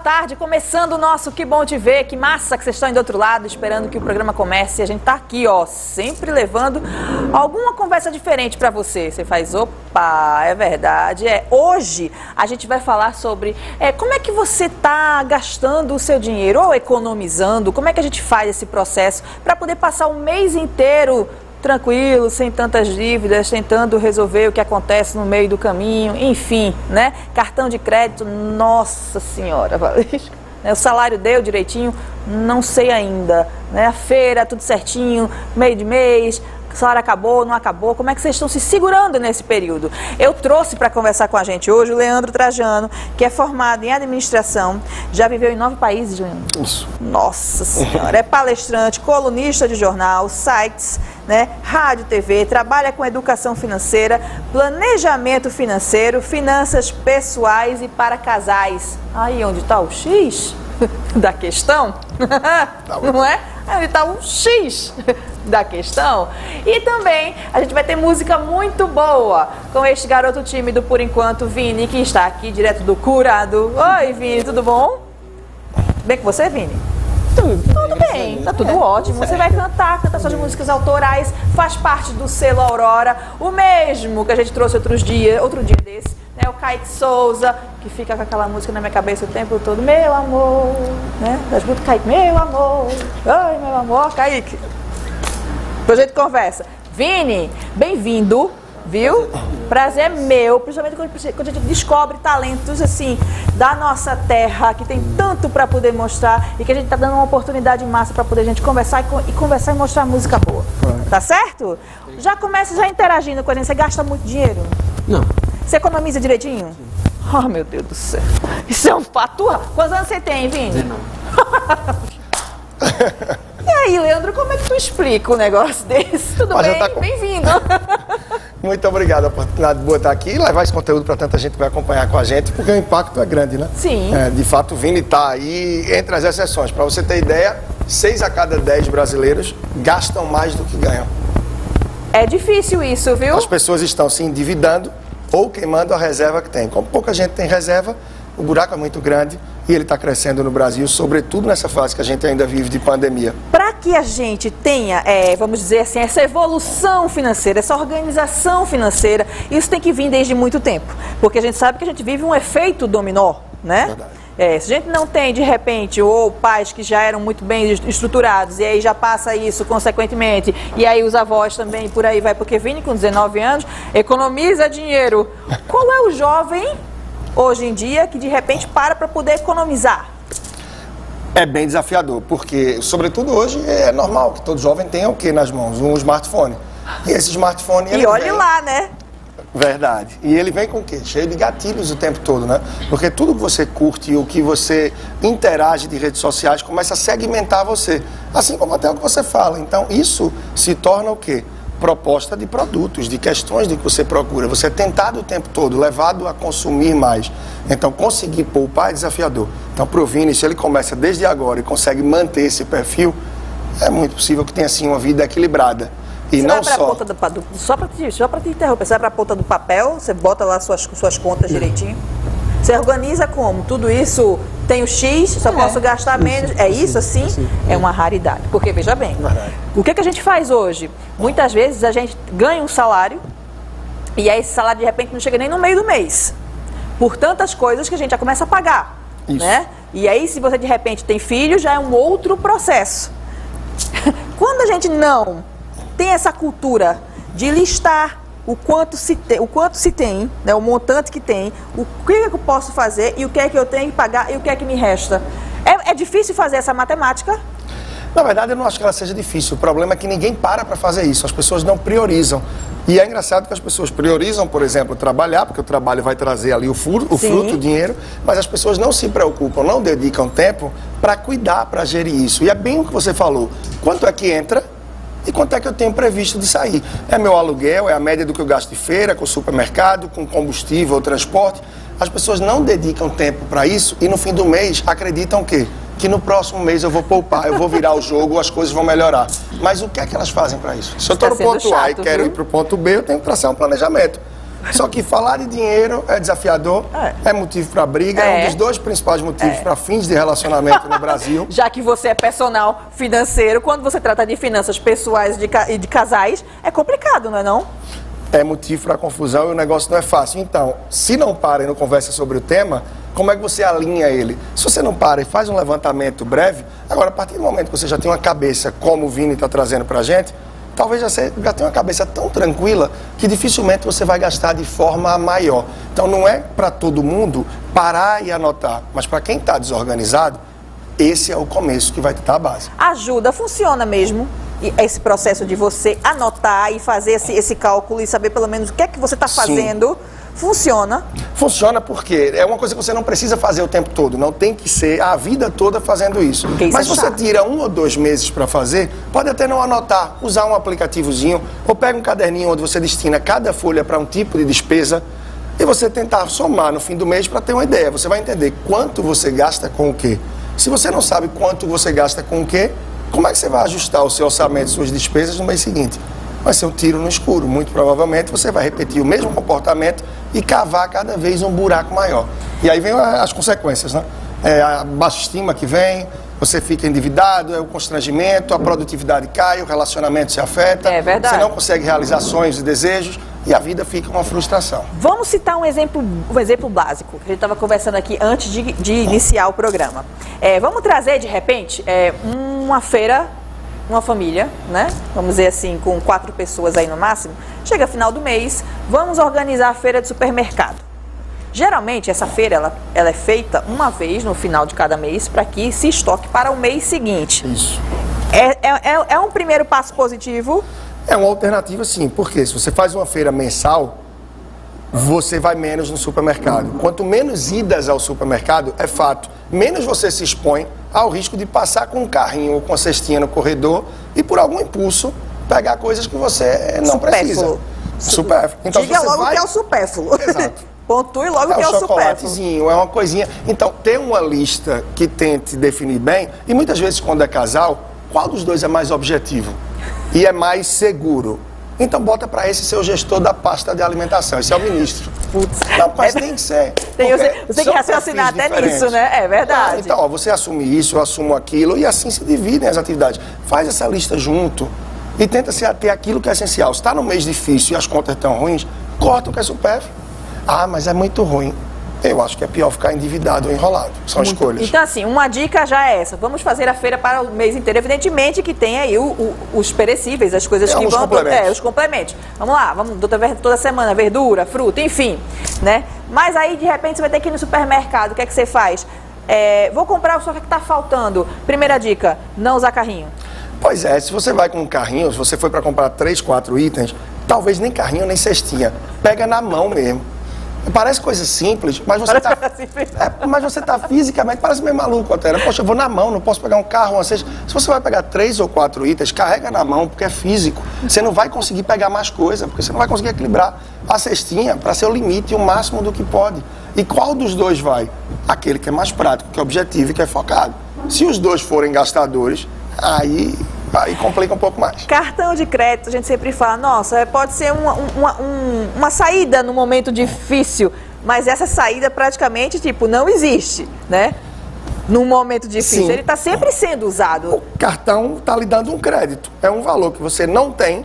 tarde. Começando o nosso Que Bom Te Ver. Que massa que vocês estão aí do outro lado, esperando que o programa comece. A gente tá aqui, ó, sempre levando alguma conversa diferente para você. Você faz, opa, é verdade. É, hoje a gente vai falar sobre é, como é que você tá gastando o seu dinheiro ou economizando. Como é que a gente faz esse processo para poder passar o mês inteiro tranquilo, sem tantas dívidas, tentando resolver o que acontece no meio do caminho, enfim, né? Cartão de crédito, nossa senhora, Valesca. Né? O salário deu direitinho, não sei ainda. Né? A feira, tudo certinho, meio de mês, o salário acabou, não acabou? Como é que vocês estão se segurando nesse período? Eu trouxe para conversar com a gente hoje o Leandro Trajano, que é formado em administração, já viveu em nove países, Leandro. Isso. Nossa Senhora, é palestrante, colunista de jornal, sites, né, rádio, TV, trabalha com educação financeira, planejamento financeiro, finanças pessoais e para casais. Aí onde está o X da questão? Não é? Aí está o X da questão. E também a gente vai ter música muito boa com este garoto tímido por enquanto, Vini, que está aqui direto do Curado. Oi, Vini, tudo bom? Bem com você, Vini? Tudo, Tudo bem, tá tudo É, ótimo. Você vai cantar, cantar suas músicas autorais, faz parte do selo Aurora, o mesmo que a gente trouxe outros dias, outro dia desse, né? O Kaique Souza, que fica com aquela música na minha cabeça o tempo todo, meu amor, né? Das músicas Kaique, meu amor, ai meu amor, Kaique. Depois a gente conversa. Vini, bem-vindo, viu? Prazer é meu, principalmente quando a gente descobre talentos assim da nossa terra, que tem tanto para poder mostrar e que a gente tá dando uma oportunidade massa para poder a gente conversar e, e conversar e mostrar música boa. Tá certo? Já começa já interagindo com a gente. Você gasta muito dinheiro? Não. Você economiza direitinho? Oh, meu Deus do céu. Isso é um fato. Quantos anos você tem, Vini? E aí, Leandro, como é que tu explica um negócio desse? Tudo já bem? tá com- Bem-vindo. Muito obrigado a oportunidade de boa estar aqui e levar esse conteúdo para tanta gente que vai acompanhar com a gente, porque o impacto é grande, né? Sim. É, de fato, o Vini está aí entre as exceções. Para você ter ideia, seis a cada dez brasileiros gastam mais do que ganham. É difícil isso, viu? As pessoas estão se endividando ou queimando a reserva que tem. Como pouca gente tem reserva, o buraco é muito grande e ele está crescendo no Brasil, sobretudo nessa fase que a gente ainda vive de pandemia. Para que a gente tenha, é, vamos dizer assim, essa evolução financeira, essa organização financeira, isso tem que vir desde muito tempo. Porque a gente sabe que a gente vive um efeito dominó, né? Verdade. É, se a gente não tem, de repente, ou pais que já eram muito bem est- estruturados, e aí já passa isso consequentemente, e aí os avós também, por aí vai, porque Vini com 19 anos, economiza dinheiro. Qual é o jovem, hoje em dia, que de repente para para poder economizar? É bem desafiador, porque, sobretudo hoje, é normal que todo jovem tenha o que nas mãos? Um smartphone. E esse smartphone. E olhe vem- lá, né? Verdade. E ele vem com o quê? Cheio de gatilhos o tempo todo, né? Porque tudo que você curte e o que você interage de redes sociais começa a segmentar você. Assim como até o que você fala. Então, isso se torna o quê? Proposta de produtos, de questões de que você procura. Você é tentado o tempo todo, levado a consumir mais. Então, conseguir poupar é desafiador. Então, para o Vini, se ele começa desde agora e consegue manter esse perfil, é muito possível que tenha, assim, uma vida equilibrada. E Você não vai só... do, do- só para te, só te interromper, você vai para a ponta do papel, você bota lá suas, suas contas direitinho. Você organiza como? Tudo isso tem o X, só posso gastar menos. É isso assim? É uma raridade. Porque, veja bem, o que, que a gente faz hoje? Muitas vezes a gente ganha um salário e aí esse salário de repente não chega nem no meio do mês. Por tantas coisas que a gente já começa a pagar. Isso. Né? E aí, se você de repente tem filho, já é um outro processo. Quando a gente não tem essa cultura de listar o quanto se tem, o quanto se tem, né, o montante que tem, o que, é que eu posso fazer e o que é que eu tenho que pagar e o que é que me resta. É, é difícil fazer essa matemática? Na verdade, eu não acho que ela seja difícil. O problema é que ninguém para para fazer isso. As pessoas não priorizam. E é engraçado que as pessoas priorizam, por exemplo, trabalhar, porque o trabalho vai trazer ali o, furo, o Sim. fruto, o dinheiro, mas as pessoas não se preocupam, não dedicam tempo para cuidar, para gerir isso. E é bem o que você falou. Quanto é que entra e quanto é que eu tenho previsto de sair? É meu aluguel, é a média do que eu gasto de feira, com supermercado, com combustível, transporte. As pessoas não dedicam tempo para isso e no fim do mês acreditam que que no próximo mês eu vou poupar, eu vou virar o jogo, as coisas vão melhorar. Mas o que é que elas fazem para isso? Se eu estou Tá no ponto sendo A e chato, quero viu? ir para o ponto B, eu tenho que traçar um planejamento. Só que falar de dinheiro é desafiador, é, é motivo para briga, é. é. um dos dois principais motivos é. para fins de relacionamento no Brasil. Já que você é personal financeiro, quando você trata de finanças pessoais e de, de casais, é complicado, não é não? É motivo para confusão e o negócio não é fácil. Então, se não para e não conversa sobre o tema, como é que você alinha ele? Se você não para e faz um levantamento breve, agora, a partir do momento que você já tem uma cabeça, como o Vini está trazendo para a gente, talvez já, você já tenha uma cabeça tão tranquila que dificilmente você vai gastar de forma maior. Então, não é para todo mundo parar e anotar, mas para quem está desorganizado, esse é o começo que vai estar a base. Ajuda, funciona mesmo esse processo de você anotar e fazer esse, esse cálculo e saber pelo menos o que é que você está fazendo. Sim Funciona. Funciona porque é uma coisa que você não precisa fazer o tempo todo, não tem que ser a vida toda fazendo isso. isso Mas é você tira um ou dois meses para fazer, pode até não anotar, usar um aplicativozinho ou pega um caderninho onde você destina cada folha para um tipo de despesa e você tentar somar no fim do mês para ter uma ideia. Você vai entender quanto você gasta com o quê. Se você não sabe quanto você gasta com o quê, como é que você vai ajustar o seu orçamento, suas despesas no mês seguinte? vai ser um tiro no escuro. Muito provavelmente você vai repetir o mesmo comportamento e cavar cada vez um buraco maior. E aí vem as consequências, né? É a baixa estima que vem, você fica endividado, é o constrangimento, a produtividade cai, o relacionamento se afeta. É verdade. Você não consegue realizar sonhos e desejos e a vida fica uma frustração. Vamos citar um exemplo, um exemplo básico, que a gente estava conversando aqui antes de, de iniciar o programa. É, vamos trazer, de repente, é, uma feira uma família, né? Vamos dizer assim, com quatro pessoas aí no máximo, chega final do mês, vamos organizar a feira de supermercado. Geralmente essa feira ela, ela é feita uma vez no final de cada mês para que se estoque para o mês seguinte. Isso. É, é, é, é um primeiro passo positivo? É uma alternativa sim, porque se você faz uma feira mensal, você vai menos no supermercado. Quanto menos idas ao supermercado, é fato, menos você se expõe ao risco de passar com um carrinho ou com a cestinha no corredor e por algum impulso pegar coisas que você não supérfluo. precisa. Supérfluo. Então, Diga logo vai... que é o supérfluo. Exato. Pontue logo é que é o chocolatezinho, é uma coisinha. Então, ter uma lista que tente definir bem, e muitas vezes quando é casal, qual dos dois é mais objetivo? E é mais seguro? Então bota para esse seu gestor da pasta de alimentação, esse é o ministro. Putz. Não, mas é, tem que ser. Tem, você, você tem que raciocinar até diferentes. nisso, né? É verdade. então, ó, você assume isso, eu assumo aquilo, e assim se dividem as atividades. Faz essa lista junto e tenta se ater aquilo que é essencial. Se está no mês difícil e as contas estão ruins, corta o que é supérfluo. Ah, mas é muito ruim. Eu acho que é pior ficar endividado ou enrolado. São Muito. escolhas. Então, assim, uma dica já é essa. Vamos fazer a feira para o mês inteiro. Evidentemente que tem aí o, o, os perecíveis, as coisas é, que vão. Complementos. É, os complementos. Vamos lá, vamos toda, semana, verdura, fruta, enfim. né? Mas aí, de repente, você vai ter que ir no supermercado. O que é que você faz? É, vou comprar só que está faltando. Primeira dica, não usar carrinho. Pois é, se você vai com um carrinho, se você foi para comprar três, quatro itens, talvez nem carrinho nem cestinha. Pega na mão mesmo. Parece coisa simples, mas você está. É, mas você está fisicamente, parece meio maluco até. Poxa, eu vou na mão, não posso pegar um carro, uma cesta. Se você vai pegar três ou quatro itens, carrega na mão, porque é físico. Você não vai conseguir pegar mais coisa, porque você não vai conseguir equilibrar a cestinha para ser o limite e o máximo do que pode. E qual dos dois vai? Aquele que é mais prático, que é objetivo e que é focado. Se os dois forem gastadores, aí aí complica um pouco mais. Cartão de crédito, a gente sempre fala, nossa, pode ser uma, uma, uma saída no momento difícil, mas essa saída praticamente, tipo, não existe, né? Num momento difícil. Sim. Ele está sempre sendo usado. O cartão está lhe dando um crédito. É um valor que você não tem,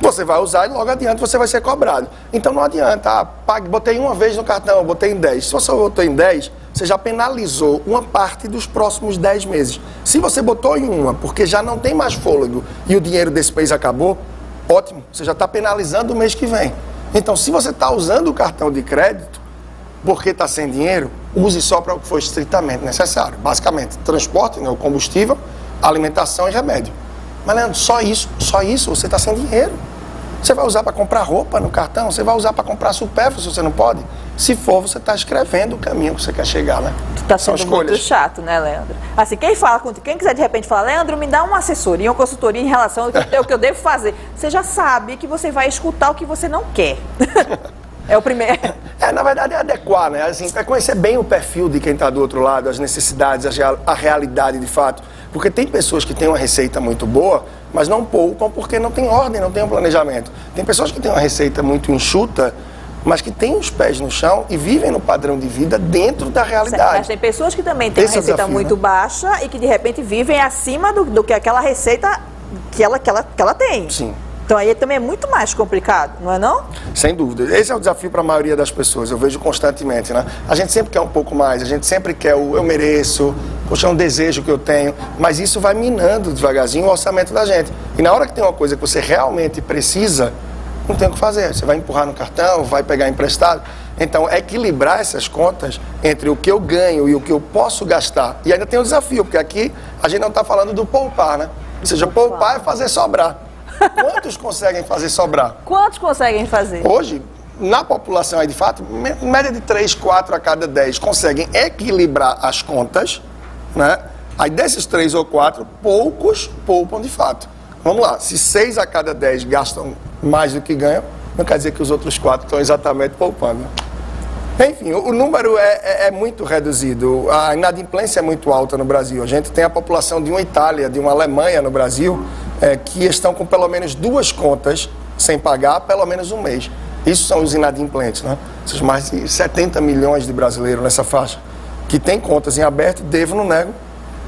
você vai usar e logo adiante você vai ser cobrado. Então não adianta, ah, pague, botei uma vez no cartão, botei em 10. Se você botou em 10, você já penalizou uma parte dos próximos 10 meses. Se você botou em uma, porque já não tem mais fôlego e o dinheiro desse mês acabou, ótimo, você já está penalizando o mês que vem. Então, se você está usando o cartão de crédito, porque está sem dinheiro, use só para o que for estritamente necessário. Basicamente, transporte, né, o combustível, alimentação e remédio. Mas, Leandro, só isso, só isso, você está sem dinheiro. Você vai usar para comprar roupa no cartão? Você vai usar para comprar supérfluo se você não pode? Se for, você está escrevendo o caminho que você quer chegar, né? Tu está sendo escolhas. muito chato, né, Leandro? Assim, quem fala com quem quiser de repente falar, Leandro, me dá uma assessoria, uma consultoria em relação ao que, eu, que eu devo fazer. Você já sabe que você vai escutar o que você não quer. É o primeiro. É, na verdade é adequar, né? Assim, é conhecer bem o perfil de quem está do outro lado, as necessidades, a realidade de fato. Porque tem pessoas que têm uma receita muito boa, mas não poupam porque não tem ordem, não tem um planejamento. Tem pessoas que têm uma receita muito enxuta, mas que têm os pés no chão e vivem no padrão de vida dentro da realidade. Certo, mas tem pessoas que também têm Esse uma é receita desafio, muito né? baixa e que de repente vivem acima do, do que aquela receita que ela, que, ela, que ela tem. Sim. Então aí também é muito mais complicado, não é não? Sem dúvida. Esse é o desafio para a maioria das pessoas, eu vejo constantemente, né? A gente sempre quer um pouco mais, a gente sempre quer o eu mereço, poxa, é um desejo que eu tenho, mas isso vai minando devagarzinho o orçamento da gente. E na hora que tem uma coisa que você realmente precisa, não tem o que fazer. Você vai empurrar no cartão, vai pegar emprestado. Então, equilibrar essas contas entre o que eu ganho e o que eu posso gastar. E ainda tem um desafio, porque aqui a gente não está falando do poupar, né? Ou seja, poupar é fazer sobrar. Quantos conseguem fazer sobrar? Quantos conseguem fazer? Hoje, na população aí de fato, média de 3, 4 a cada 10 conseguem equilibrar as contas, né? Aí desses 3 ou 4, poucos poupam de fato. Vamos lá, se 6 a cada 10 gastam mais do que ganham, não quer dizer que os outros 4 estão exatamente poupando. Enfim, o número é, é, é, muito reduzido. A inadimplência é muito alta no Brasil. A gente tem a população de uma Itália, de uma Alemanha no Brasil, é, que estão com pelo menos duas contas sem pagar pelo menos um mês. Isso são os inadimplentes, né? São mais de 70 milhões de brasileiros nessa faixa que têm contas em aberto, devo, não nego,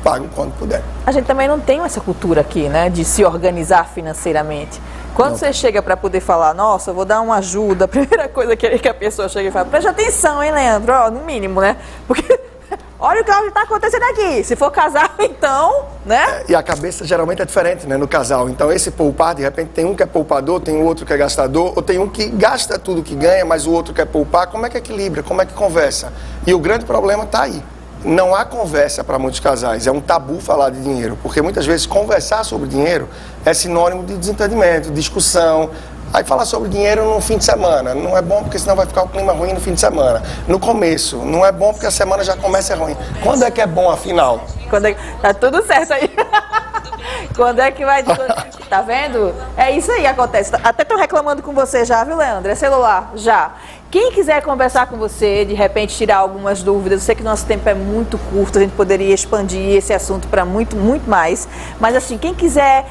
pagam quando puder. A gente também não tem essa cultura aqui, né, de se organizar financeiramente. Quando não. você chega para poder falar, nossa, eu vou dar uma ajuda, a primeira coisa que a pessoa chega e fala, preste atenção, hein, Leandro, ó, no mínimo, né? Porque olha o que está acontecendo aqui. Se for casal, então, né? É, e a cabeça geralmente é diferente, né, no casal. Então, esse poupar, de repente, tem um que é poupador, tem o outro que é gastador, ou tem um que gasta tudo que ganha, mas o outro quer poupar. Como é que equilibra? Como é que conversa? E o grande problema está aí. Não há conversa para muitos casais, é um tabu falar de dinheiro, porque muitas vezes conversar sobre dinheiro é sinônimo de desentendimento, discussão, Aí falar sobre dinheiro no fim de semana. Não é bom porque senão vai ficar o clima ruim no fim de semana. No começo. Não é bom porque a semana já começa ruim. Quando é que é bom afinal? Quando é... Tá tudo certo aí. Quando é que vai. Tá vendo? É isso aí que acontece. Até tô reclamando com você já, viu, Leandro? É celular? Já. Quem quiser conversar com você, de repente tirar algumas dúvidas, eu sei que nosso tempo é muito curto, a gente poderia expandir esse assunto para muito, muito mais. Mas assim, quem quiser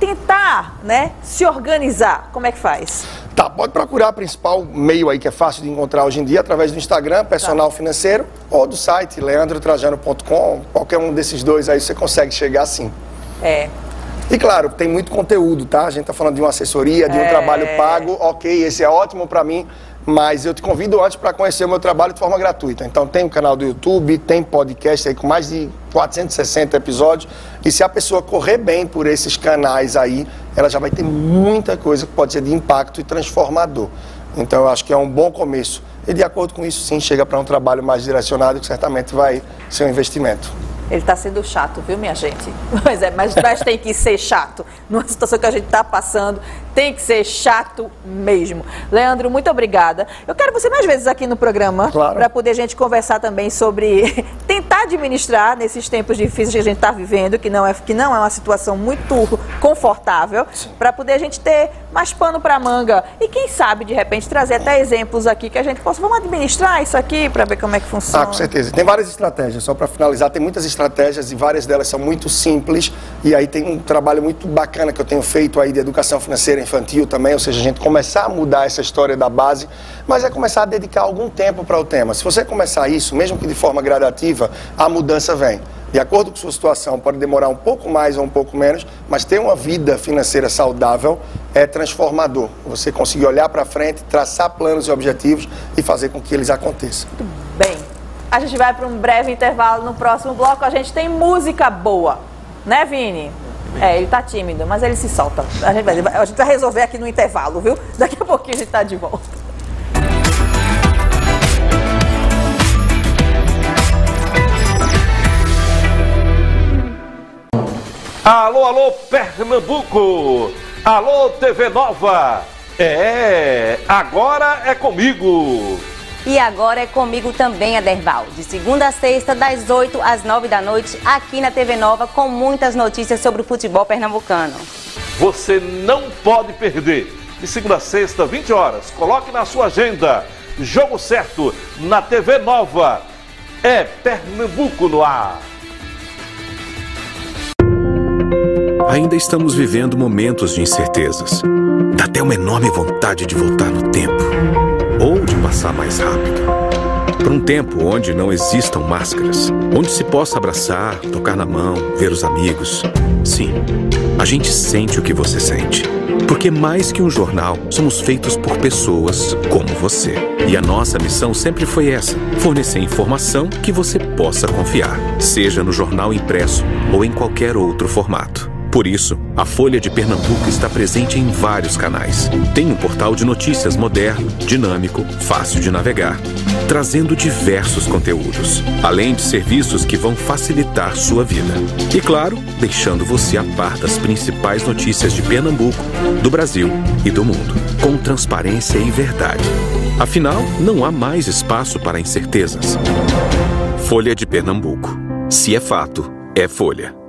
tentar, né, se organizar, como é que faz? Tá, pode procurar o principal meio aí que é fácil de encontrar hoje em dia, através do Instagram, personal tá. financeiro, ou do site leandrotrajano.com, qualquer um desses dois aí você consegue chegar sim. É. E claro, tem muito conteúdo, tá? A gente tá falando de uma assessoria, de um é... trabalho pago, ok, esse é ótimo para mim, mas eu te convido antes para conhecer o meu trabalho de forma gratuita. Então tem o um canal do YouTube, tem podcast aí com mais de 460 episódios. E se a pessoa correr bem por esses canais aí, ela já vai ter muita coisa que pode ser de impacto e transformador. Então eu acho que é um bom começo. E de acordo com isso, sim, chega para um trabalho mais direcionado que certamente vai ser um investimento. Ele está sendo chato, viu, minha gente? Mas, é, mas, mas tem que ser chato. Numa situação que a gente está passando, tem que ser chato mesmo. Leandro, muito obrigada. Eu quero você mais vezes aqui no programa claro. para poder a gente conversar também sobre tentar administrar nesses tempos difíceis que a gente está vivendo, que não, é, que não é uma situação muito confortável, para poder a gente ter mais pano para manga. E quem sabe, de repente, trazer até exemplos aqui que a gente possa. Vamos administrar isso aqui para ver como é que funciona. Ah, com certeza. Tem várias estratégias, só para finalizar, tem muitas estratégias e várias delas são muito simples. E aí tem um trabalho muito bacana que eu tenho feito aí de educação financeira infantil também, ou seja, a gente começar a mudar essa história da base, mas é começar a dedicar algum tempo para o tema. Se você começar isso, mesmo que de forma gradativa, a mudança vem. De acordo com sua situação, pode demorar um pouco mais ou um pouco menos, mas ter uma vida financeira saudável é transformador. Você conseguir olhar para frente, traçar planos e objetivos e fazer com que eles aconteçam. Muito bem. A gente vai para um breve intervalo. No próximo bloco, a gente tem música boa. Né, Vini? É, ele tá tímido, mas ele se solta. A gente, vai, a gente vai resolver aqui no intervalo, viu? Daqui a pouquinho a gente tá de volta. Alô, alô, Pernambuco! Alô, TV Nova! É, agora é comigo! E agora é comigo também, Aderval. De segunda a sexta, das 8 às 9 da noite, aqui na TV Nova, com muitas notícias sobre o futebol pernambucano. Você não pode perder. de segunda a sexta, 20 horas. Coloque na sua agenda. Jogo certo na TV Nova. É Pernambuco no ar. Ainda estamos vivendo momentos de incertezas. Dá até uma enorme vontade de voltar no tempo. Ou de passar mais rápido. Para um tempo onde não existam máscaras. Onde se possa abraçar, tocar na mão, ver os amigos. Sim, a gente sente o que você sente. Porque mais que um jornal, somos feitos por pessoas como você. E a nossa missão sempre foi essa: fornecer informação que você possa confiar, seja no jornal impresso ou em qualquer outro formato. Por isso, a Folha de Pernambuco está presente em vários canais. Tem um portal de notícias moderno, dinâmico, fácil de navegar, trazendo diversos conteúdos, além de serviços que vão facilitar sua vida. E claro, deixando você a par das principais notícias de Pernambuco, do Brasil e do mundo, com transparência e verdade. Afinal, não há mais espaço para incertezas. Folha de Pernambuco. Se é fato, é Folha.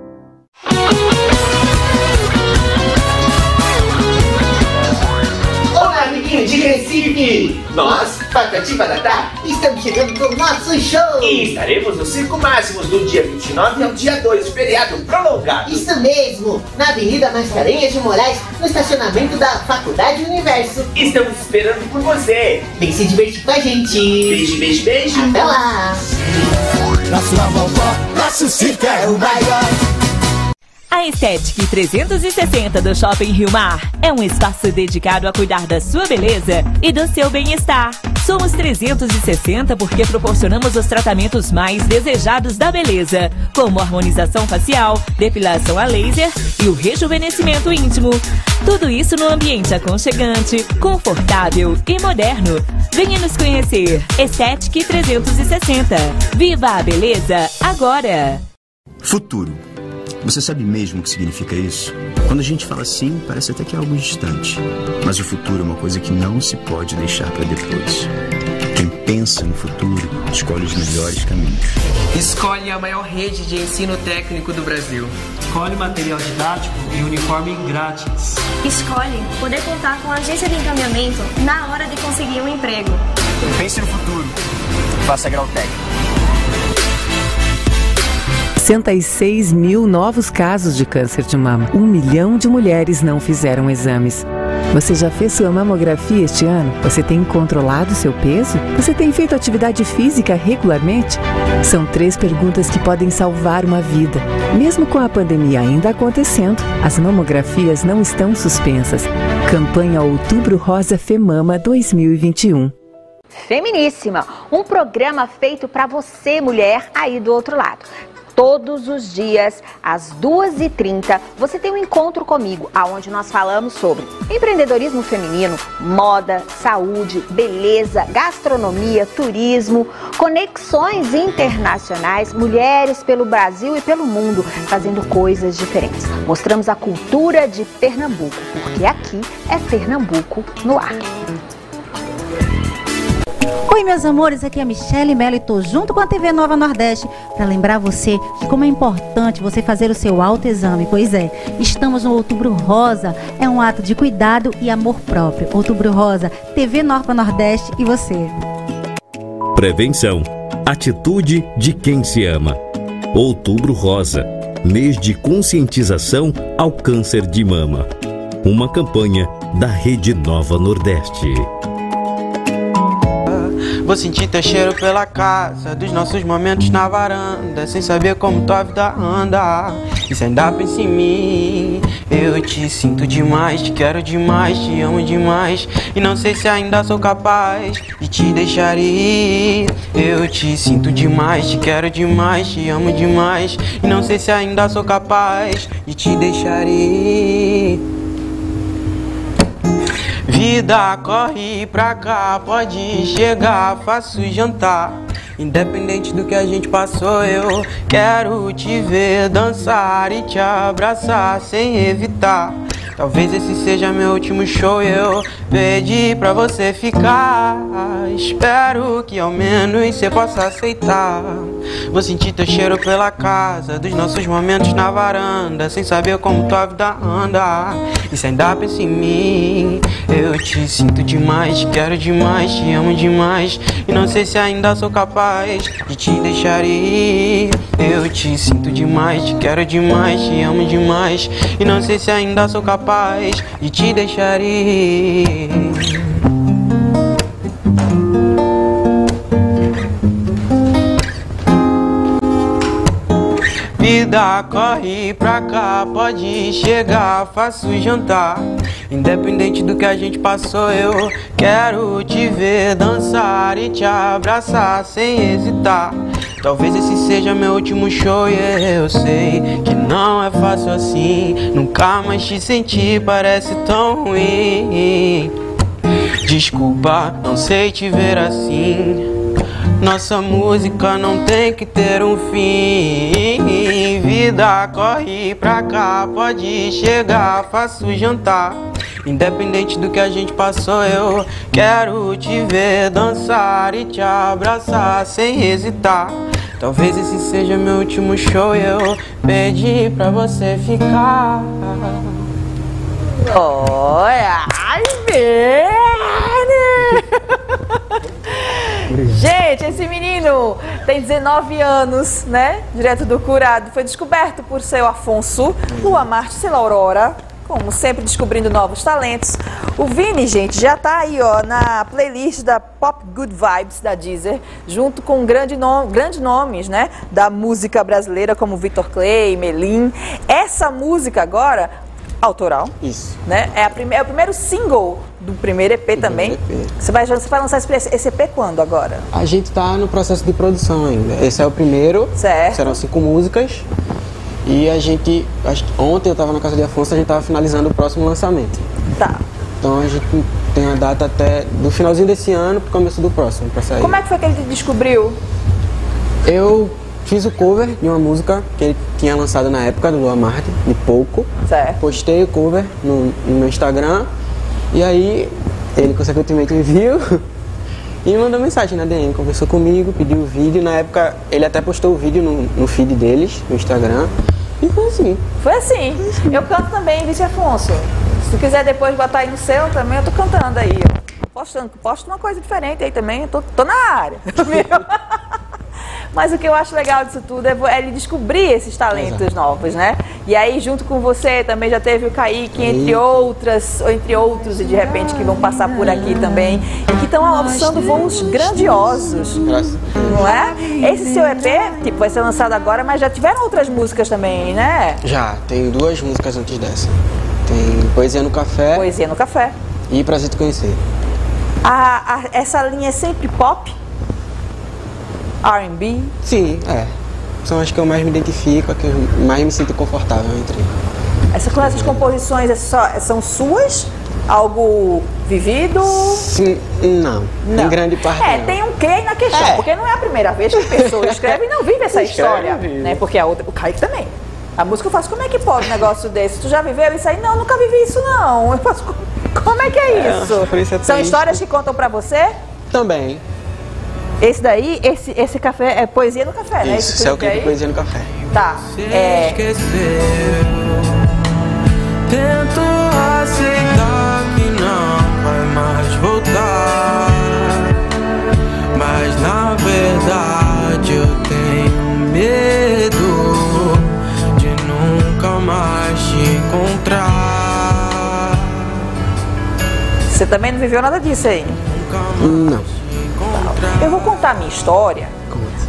Recife! Nós, Patati Patatá, estamos chegando com o nosso show! E estaremos no Circo Máximos do dia 29 ao dia 2, feriado prolongado. Isso mesmo! Na Avenida Mascarenhas de Moraes, no estacionamento da Faculdade Universo. Estamos esperando por você. Vem se divertir com a gente! Beijo, beijo, beijo. Até lá! Sua vovó, nosso circo é o maior. A Estética 360 do Shopping Rio Mar é um espaço dedicado a cuidar da sua beleza e do seu bem-estar. Somos 360 porque proporcionamos os tratamentos mais desejados da beleza, como harmonização facial, depilação a laser e o rejuvenescimento íntimo. Tudo isso no ambiente aconchegante, confortável e moderno. Venha nos conhecer. Estética 360. Viva a beleza agora! Futuro. Você sabe mesmo o que significa isso? Quando a gente fala assim, parece até que é algo distante. Mas o futuro é uma coisa que não se pode deixar para depois. Quem pensa no futuro escolhe os melhores caminhos. Escolhe a maior rede de ensino técnico do Brasil. Escolhe material didático e uniforme grátis. Escolhe poder contar com a agência de encaminhamento na hora de conseguir um emprego. Pense no futuro. Faça grau técnico. 66 mil novos casos de câncer de mama. Um milhão de mulheres não fizeram exames. Você já fez sua mamografia este ano? Você tem controlado seu peso? Você tem feito atividade física regularmente? São três perguntas que podem salvar uma vida. Mesmo com a pandemia ainda acontecendo, as mamografias não estão suspensas. Campanha Outubro Rosa Femama 2021. Feminíssima, um programa feito para você, mulher, aí do outro lado. Todos os dias, às 2h30, você tem um encontro comigo, aonde nós falamos sobre empreendedorismo feminino, moda, saúde, beleza, gastronomia, turismo, conexões internacionais, mulheres pelo Brasil e pelo mundo, fazendo coisas diferentes. Mostramos a cultura de Pernambuco, porque aqui é Pernambuco no ar. Oi, meus amores, aqui é a Michelle Mello e tô junto com a TV Nova Nordeste para lembrar você de como é importante você fazer o seu autoexame. Pois é, estamos no Outubro Rosa, é um ato de cuidado e amor próprio. Outubro Rosa, TV Nova Nordeste e você. Prevenção, atitude de quem se ama. Outubro Rosa, mês de conscientização ao câncer de mama. Uma campanha da Rede Nova Nordeste. Vou sentir teu cheiro pela casa, dos nossos momentos na varanda, sem saber como tua vida anda. E se ainda pensa em mim, eu te sinto demais, te quero demais, te amo demais. E não sei se ainda sou capaz de te deixar ir. Eu te sinto demais, te quero demais, te amo demais. E não sei se ainda sou capaz de te deixar ir. Vida corre pra cá, pode chegar, faço jantar. Independente do que a gente passou, eu quero te ver dançar e te abraçar sem evitar. Talvez esse seja meu último show eu pedi pra você ficar. Espero que ao menos você possa aceitar. Vou sentir teu cheiro pela casa, dos nossos momentos na varanda, sem saber como tua vida anda. E se ainda pensa em mim, eu te sinto demais, quero demais, te amo demais. E não sei se ainda sou capaz de te deixar ir. Eu te sinto demais, te quero demais, te amo demais. E não sei se ainda sou capaz de te deixar ir. Vida corre pra cá, pode chegar, faço jantar. Independente do que a gente passou, eu quero te ver dançar e te abraçar sem hesitar. Talvez esse seja meu último show e eu sei que não é fácil assim. Nunca mais te senti, parece tão ruim. Desculpa, não sei te ver assim. Nossa música não tem que ter um fim. Vida corre pra cá, pode chegar, faço jantar. Independente do que a gente passou, eu quero te ver dançar e te abraçar sem hesitar. Talvez esse seja meu último show eu pedi pra você ficar. Olha, ai, Gente, esse menino tem 19 anos, né? Direto do curado. Foi descoberto por seu Afonso, Lua Marte, Sela Aurora. Como sempre, descobrindo novos talentos. O Vini, gente, já tá aí, ó, na playlist da Pop Good Vibes da Deezer, junto com grandes nomes, né, da música brasileira, como Vitor Clay, Melim. Essa música agora autoral. Isso. Né? É, a prime... é o primeiro single do primeiro EP também. primeiro EP. Você, vai, você vai lançar esse EP quando agora? A gente tá no processo de produção ainda. Esse é o primeiro. Certo. Serão cinco músicas. E a gente. Ontem eu tava na casa de Afonso, a gente tava finalizando o próximo lançamento. Tá. Então a gente tem a data até do finalzinho desse ano pro começo do próximo pra sair. Como é que foi que ele descobriu? Eu fiz o cover de uma música que ele tinha lançado na época do Lua Marte, de pouco. Certo. Postei o cover no, no meu Instagram e aí ele consequentemente me viu e me mandou mensagem na DM, conversou comigo, pediu o vídeo. Na época ele até postou o vídeo no, no feed deles, no Instagram. E foi assim. Foi assim. Eu canto também, Vice Afonso. Se quiser depois botar aí no seu também, eu tô cantando aí. ó. Postando, posto uma coisa diferente aí também, tô, tô na área. Mas o que eu acho legal disso tudo é, é ele descobrir esses talentos novos, né? E aí, junto com você, também já teve o Kaique, entre outras, ou entre outros, e de repente que vão passar por aqui também, e que estão alçando voos grandiosos. Graças. Não é? Esse seu EP, tipo, vai ser lançado agora, mas já tiveram outras músicas também, né? Já, tem duas músicas antes dessa. Tem Poesia no Café Poesia no Café. e Prazer Te Conhecer. A- a- essa linha é sempre pop? R&B? Sim, é. São as que eu mais me identifico, as que eu mais me sinto confortável entre. Essa, essas composições é só- são suas? Algo vivido? Sim, não. Em grande parte. É, não. tem um quê na questão, É. porque não é a primeira vez que a pessoa escreve e não vive essa Escreve, história. vive. Né? Porque a outra, o Kaique também. A música eu faço, como é que pode um negócio desse? Tu já viveu isso aí? Não, nunca vivi isso não. Eu faço, como é que é É, isso? por isso é São histórias que contam pra você? Também. Esse daí, esse, esse café é poesia no café, né? Isso, Esse isso é o clipe aí? Poesia no Café. Tá. É, Tento aceitar que não vai mais voltar. Mas na verdade eu tenho medo de nunca mais te encontrar. você também não viveu nada disso aí? Não. Eu vou contar a minha história.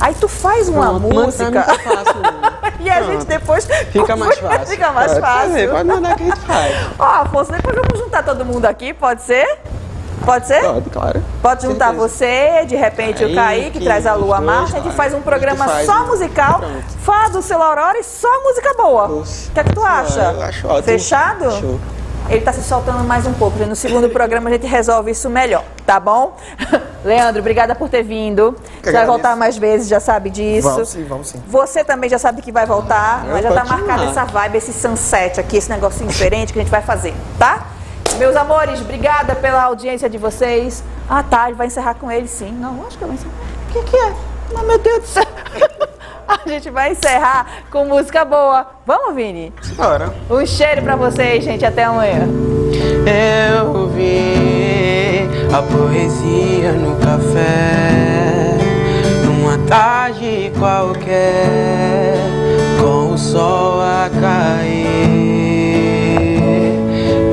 Aí tu faz uma música. que faço, e a gente Pronto. depois. Fica mais fácil. Fica mais Pode fácil. fazer, pode mandar que a gente faz. Ó, Afonso, depois vamos juntar todo mundo aqui, pode ser? Pode ser? Pode, claro. Pode juntar você, de repente o Kaique, Kaique, traz a Lua dois, Marcha, a gente claro. faz um programa gente faz só um- musical, Pronto. fala do seu Aurora e só música boa. O que é que tu acha? eu acho ótimo. Fechado? Show. Ele tá se soltando mais um pouco. No segundo programa a gente resolve isso melhor, tá bom? Leandro, obrigada por ter vindo. Você vai voltar mais vezes, já sabe disso. Vamos sim, vamos sim. Você também já sabe que vai voltar, mas já tá pode marcada essa vibe, esse sunset aqui, esse negocinho diferente que a gente vai fazer, tá? Meus amores, obrigada pela audiência de vocês. Ah, tá, ele vai encerrar com ele sim. Não, acho que eu vou encerrar. O que, que é? Não, meu Deus do céu. A gente vai encerrar com música boa. Vamos, Vini? Bora. Um cheiro pra vocês, gente. Até amanhã. Eu vi a poesia no café, numa tarde qualquer, com o sol a cair.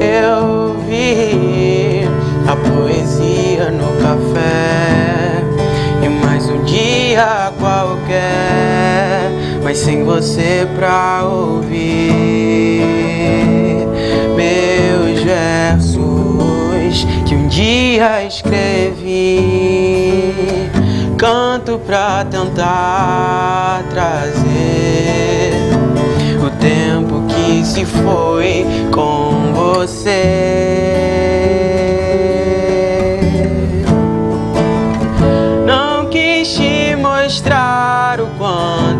Eu vi a poesia no café, e mais um dia qualquer, mas sem você pra ouvir meus versos que um dia escrevi. Canto pra tentar trazer o tempo que se foi com você. Não quis te mostrar o quanto